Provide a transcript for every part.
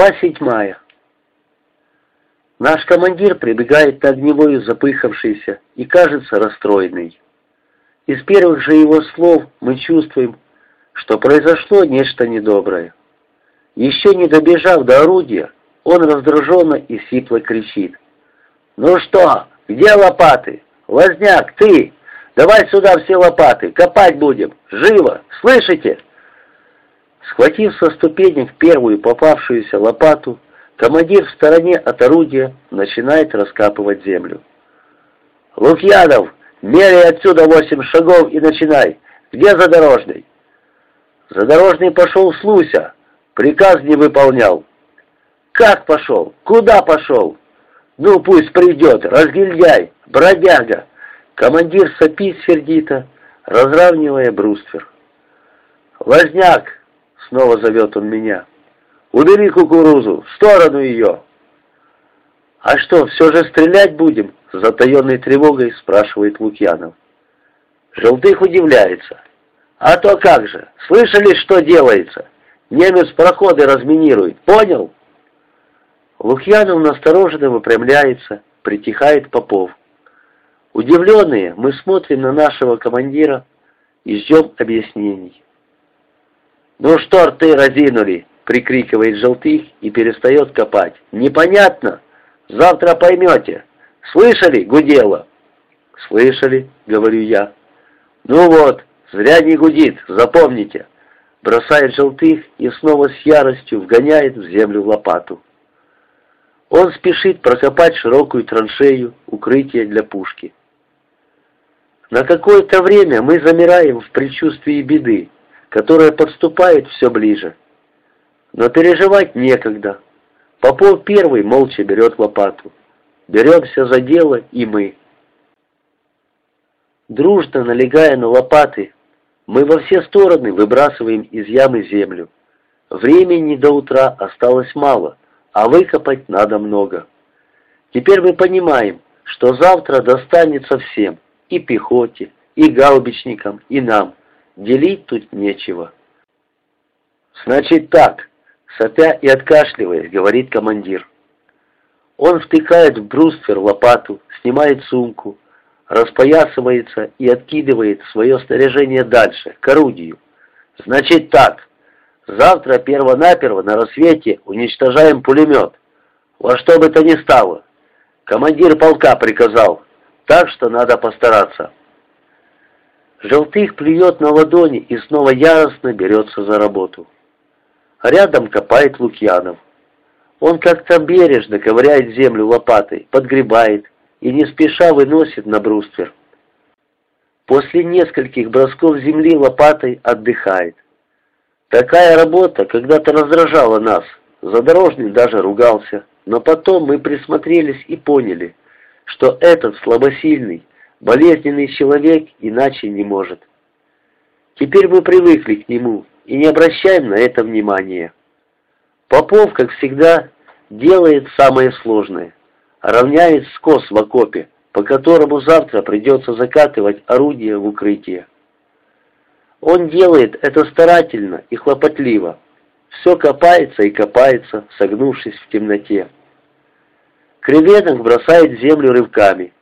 Глава седьмая. Наш командир прибегает на огневую запыхавшийся и кажется расстроенный. Из первых же его слов мы чувствуем, что произошло нечто недоброе. Еще не добежав до орудия, он раздраженно и сипло кричит. «Ну что, где лопаты? Возняк, ты! Давай сюда все лопаты, копать будем! Живо! Слышите?» Схватив со ступенек первую попавшуюся лопату, командир в стороне от орудия начинает раскапывать землю. «Лукьянов, меряй отсюда восемь шагов и начинай! Где задорожный?» «Задорожный пошел с Луся, приказ не выполнял». «Как пошел? Куда пошел?» «Ну, пусть придет, разгильдяй, бродяга!» Командир сопит сердито, разравнивая бруствер. «Возняк, Снова зовет он меня. «Убери кукурузу! В сторону ее!» «А что, все же стрелять будем?» С затаенной тревогой спрашивает Лукьянов. Желтых удивляется. «А то как же! Слышали, что делается? Немец проходы разминирует, понял?» Лукьянов настороженно выпрямляется, притихает Попов. Удивленные, мы смотрим на нашего командира и ждем объяснений. «Ну что рты разинули?» — прикрикивает Желтых и перестает копать. «Непонятно? Завтра поймете. Слышали, гудело?» «Слышали», — говорю я. «Ну вот, зря не гудит, запомните». Бросает Желтых и снова с яростью вгоняет в землю лопату. Он спешит прокопать широкую траншею, укрытие для пушки. На какое-то время мы замираем в предчувствии беды, которая подступает все ближе. Но переживать некогда. Попов первый молча берет лопату. Беремся за дело и мы. Дружно налегая на лопаты, мы во все стороны выбрасываем из ямы землю. Времени до утра осталось мало, а выкопать надо много. Теперь мы понимаем, что завтра достанется всем, и пехоте, и гаубичникам, и нам. Делить тут нечего. «Значит так», — сопя и откашливаясь, говорит командир. Он втыкает в бруствер лопату, снимает сумку, распоясывается и откидывает свое снаряжение дальше, к орудию. «Значит так, завтра перво-наперво на рассвете уничтожаем пулемет. Во что бы то ни стало. Командир полка приказал, так что надо постараться». Желтых плюет на ладони и снова яростно берется за работу. Рядом копает Лукьянов. Он как-то бережно ковыряет землю лопатой, подгребает и не спеша выносит на бруствер. После нескольких бросков земли лопатой отдыхает. Такая работа когда-то раздражала нас, задорожный даже ругался, но потом мы присмотрелись и поняли, что этот слабосильный, Болезненный человек иначе не может. Теперь мы привыкли к нему и не обращаем на это внимания. Попов, как всегда, делает самое сложное. Равняет скос в окопе, по которому завтра придется закатывать орудие в укрытие. Он делает это старательно и хлопотливо. Все копается и копается, согнувшись в темноте. Креветок бросает землю рывками –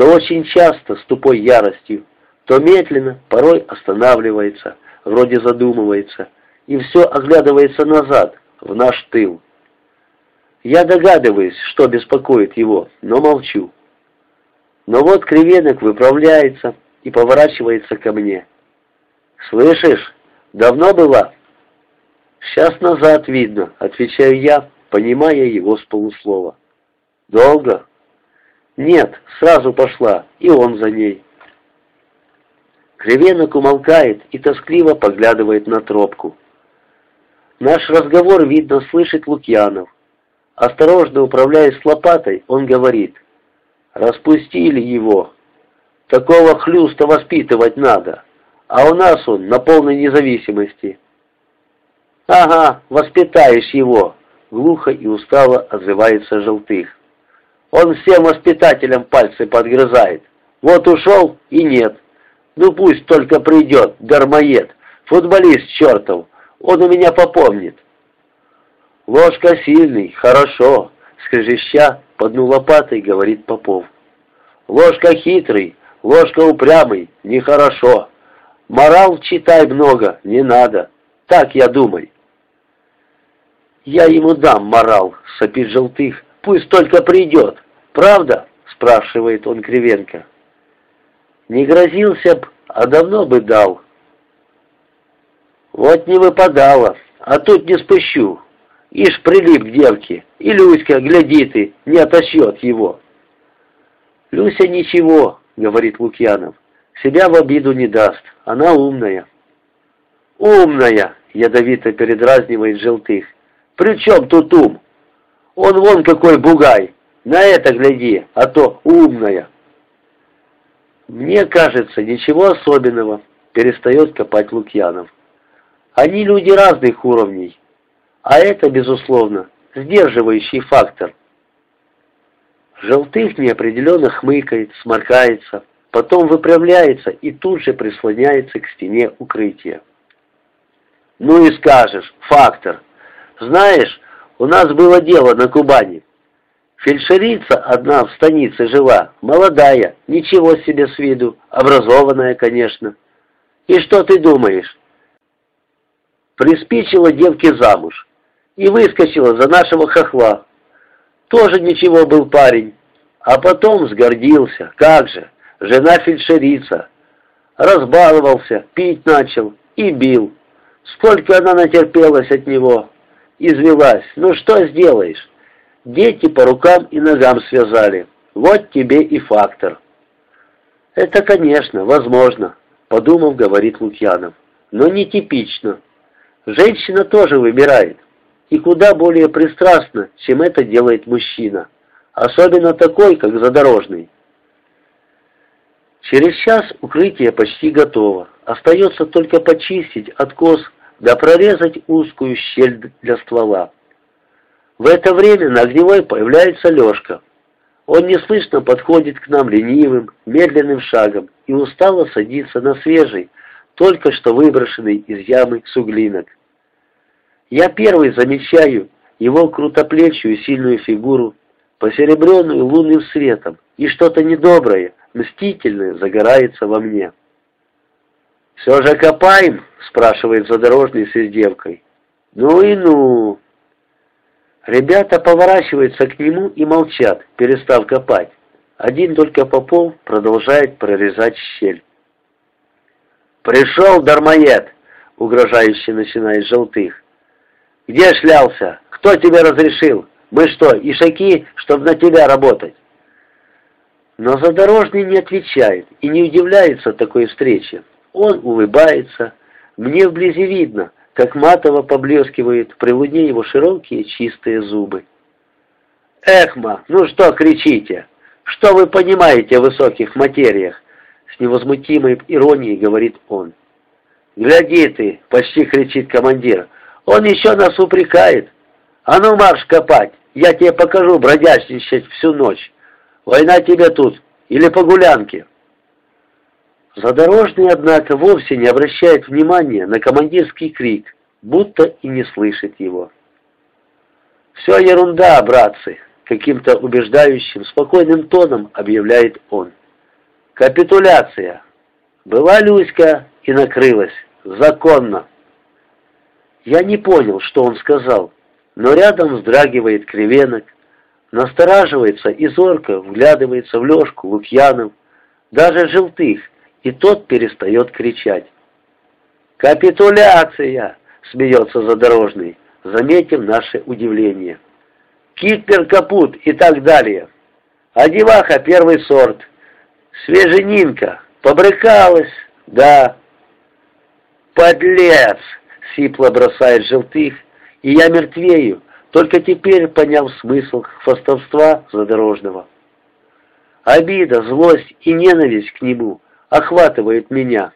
то очень часто с тупой яростью, то медленно, порой останавливается, вроде задумывается, и все оглядывается назад, в наш тыл. Я догадываюсь, что беспокоит его, но молчу. Но вот креветок выправляется и поворачивается ко мне. «Слышишь, давно была?» «Сейчас назад видно», — отвечаю я, понимая его с полуслова. «Долго?» Нет, сразу пошла, и он за ней. Кривенок умолкает и тоскливо поглядывает на тропку. Наш разговор, видно, слышит Лукьянов. Осторожно управляясь лопатой, он говорит, «Распустили его. Такого хлюста воспитывать надо, а у нас он на полной независимости». «Ага, воспитаешь его», — глухо и устало отзывается Желтых. Он всем воспитателям пальцы подгрызает. Вот ушел и нет. Ну пусть только придет, дармоед, футболист чертов, он у меня попомнит. «Ложка сильный, хорошо!» — скрежеща, подну лопатой, говорит Попов. «Ложка хитрый, ложка упрямый, нехорошо. Морал читай много, не надо. Так я думай». «Я ему дам морал», — сопит Желтых. «Пусть только придет. Правда?» — спрашивает он Кривенко. «Не грозился б, а давно бы дал». «Вот не выпадало, а тут не спущу. Ишь прилип к девке, и Люська, гляди ты, не отошьет его». «Люся ничего», — говорит Лукьянов, — «себя в обиду не даст, она умная». «Умная!» — ядовито передразнивает Желтых. «При чем тут ум? Он вон какой бугай! На это гляди, а то умная!» «Мне кажется, ничего особенного», — перестает копать Лукьянов. «Они люди разных уровней, а это, безусловно, сдерживающий фактор». Желтых неопределенно хмыкает, сморкается, потом выпрямляется и тут же прислоняется к стене укрытия. «Ну и скажешь, фактор. Знаешь, у нас было дело на Кубани. Фельдшерица одна в станице жила, молодая, ничего себе с виду, образованная, конечно. И что ты думаешь? Приспичила девке замуж и выскочила за нашего хохла. Тоже ничего был парень, а потом сгордился, как же, жена фельдшерица. Разбаловался, пить начал и бил. Сколько она натерпелась от него, извелась, ну что сделаешь? Дети по рукам и ногам связали. Вот тебе и фактор. Это, конечно, возможно, подумав, говорит Лукьянов, но не типично. Женщина тоже выбирает, и куда более пристрастно, чем это делает мужчина, особенно такой, как задорожный. Через час укрытие почти готово. Остается только почистить откос да прорезать узкую щель для ствола. В это время на огневой появляется Лешка. Он неслышно подходит к нам ленивым, медленным шагом и устало садится на свежий, только что выброшенный из ямы суглинок. Я первый замечаю его крутоплечью сильную фигуру, посеребренную лунным светом, и что-то недоброе, мстительное загорается во мне. «Все же копаем?» — спрашивает задорожный с издевкой. «Ну и ну!» Ребята поворачиваются к нему и молчат, перестав копать. Один только Попов продолжает прорезать щель. «Пришел дармоед!» — угрожающе начинает Желтых. «Где шлялся? Кто тебе разрешил? Мы что, ишаки, чтобы на тебя работать?» Но Задорожный не отвечает и не удивляется такой встрече. Он улыбается. Мне вблизи видно, как матово поблескивают при луне его широкие чистые зубы. «Эхма, ну что кричите? Что вы понимаете о высоких материях?» С невозмутимой иронией говорит он. «Гляди ты!» — почти кричит командир. «Он еще нас упрекает! А ну марш копать! Я тебе покажу бродяжничать всю ночь! Война тебе тут или по гулянке!» Задорожный, однако, вовсе не обращает внимания на командирский крик, будто и не слышит его. «Все ерунда, братцы!» — каким-то убеждающим, спокойным тоном объявляет он. «Капитуляция! Была Люська и накрылась. Законно!» Я не понял, что он сказал, но рядом вздрагивает кривенок, настораживается и зорко вглядывается в Лешку, Лукьянов, даже Желтых, и тот перестает кричать. «Капитуляция!» — смеется задорожный, заметив наше удивление. «Китлер капут» и так далее. А деваха первый сорт. Свеженинка. Побрыкалась, да. «Подлец!» — сипло бросает желтых, и я мертвею, только теперь поняв смысл хвостовства задорожного. Обида, злость и ненависть к нему — охватывает меня.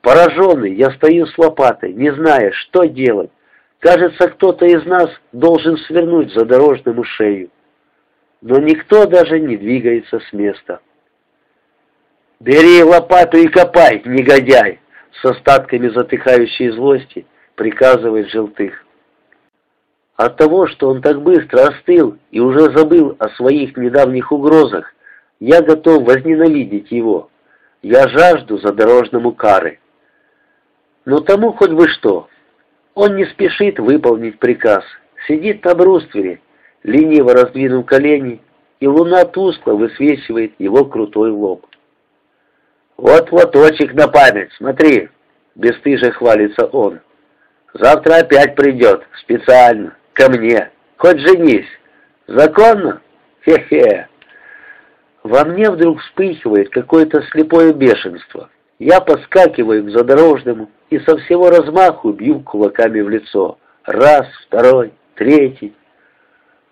Пораженный, я стою с лопатой, не зная, что делать. Кажется, кто-то из нас должен свернуть задорожному шею. Но никто даже не двигается с места. «Бери лопату и копай, негодяй!» С остатками затыхающей злости приказывает Желтых. От того, что он так быстро остыл и уже забыл о своих недавних угрозах, я готов возненавидеть его. Я жажду задорожному кары. Но тому хоть бы что. Он не спешит выполнить приказ. Сидит на бруствере, лениво раздвинув колени, и луна тускло высвечивает его крутой лоб. «Вот лоточек на память, смотри!» — бесстыже хвалится он. «Завтра опять придет, специально, ко мне. Хоть женись. Законно? Хе-хе!» Во мне вдруг вспыхивает какое-то слепое бешенство. Я подскакиваю к задорожному и со всего размаху бью кулаками в лицо. Раз, второй, третий.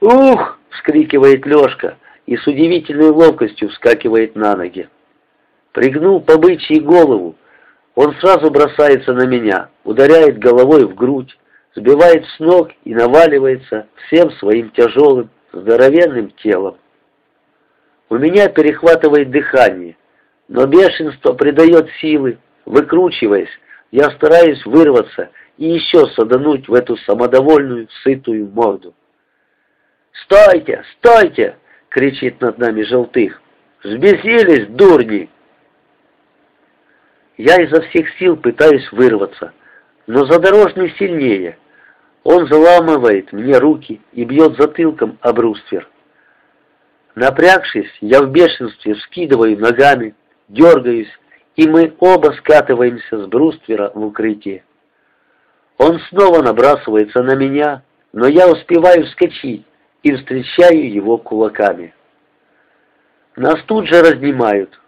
«Ух!» — вскрикивает Лешка и с удивительной ловкостью вскакивает на ноги. Пригнул по бычьей голову, он сразу бросается на меня, ударяет головой в грудь, сбивает с ног и наваливается всем своим тяжелым, здоровенным телом. У меня перехватывает дыхание, но бешенство придает силы. Выкручиваясь, я стараюсь вырваться и еще садануть в эту самодовольную, сытую морду. «Стойте! Стойте!» — кричит над нами желтых. «Взбесились, дурни!» Я изо всех сил пытаюсь вырваться, но задорожный сильнее. Он заламывает мне руки и бьет затылком об бруствер. Напрягшись, я в бешенстве вскидываю ногами, дергаюсь, и мы оба скатываемся с бруствера в укрытие. Он снова набрасывается на меня, но я успеваю вскочить и встречаю его кулаками. Нас тут же разнимают.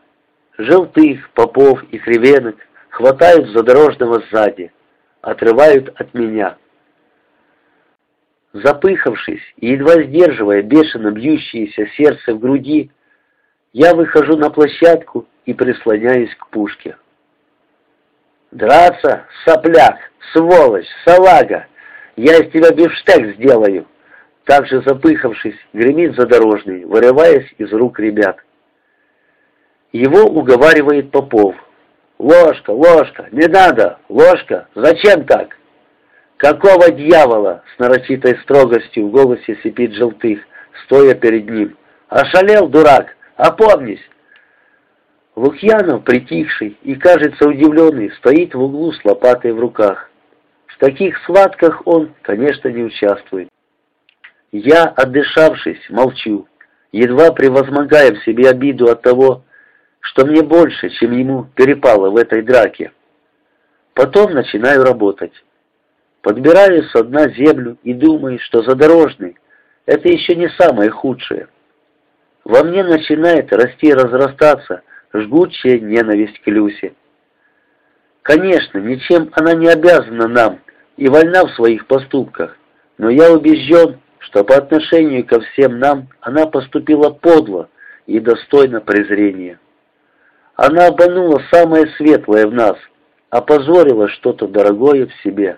Желтых, попов и кривенок хватают задорожного сзади, отрывают от меня. Запыхавшись и едва сдерживая бешено бьющееся сердце в груди, я выхожу на площадку и прислоняюсь к пушке. «Драться, сопляк, сволочь, салага! Я из тебя бифштег сделаю!» Также запыхавшись, гремит задорожный, вырываясь из рук ребят. Его уговаривает Попов. «Ложка, ложка, не надо! Ложка, зачем так?» «Какого дьявола?» — с нарочитой строгостью в голосе сипит желтых, стоя перед ним. «Ошалел, дурак! Опомнись!» Лукьянов, притихший и, кажется, удивленный, стоит в углу с лопатой в руках. В таких схватках он, конечно, не участвует. Я, отдышавшись, молчу, едва превозмогая в себе обиду от того, что мне больше, чем ему перепало в этой драке. Потом начинаю работать. Подбираю со дна землю и думаю, что задорожный — это еще не самое худшее. Во мне начинает расти и разрастаться жгучая ненависть к Люсе. Конечно, ничем она не обязана нам и вольна в своих поступках, но я убежден, что по отношению ко всем нам она поступила подло и достойно презрения. Она обманула самое светлое в нас, опозорила что-то дорогое в себе.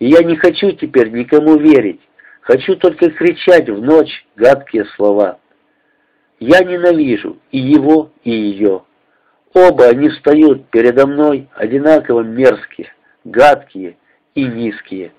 И я не хочу теперь никому верить, хочу только кричать в ночь гадкие слова. Я ненавижу и его, и ее. Оба они встают передо мной одинаково мерзкие, гадкие и низкие.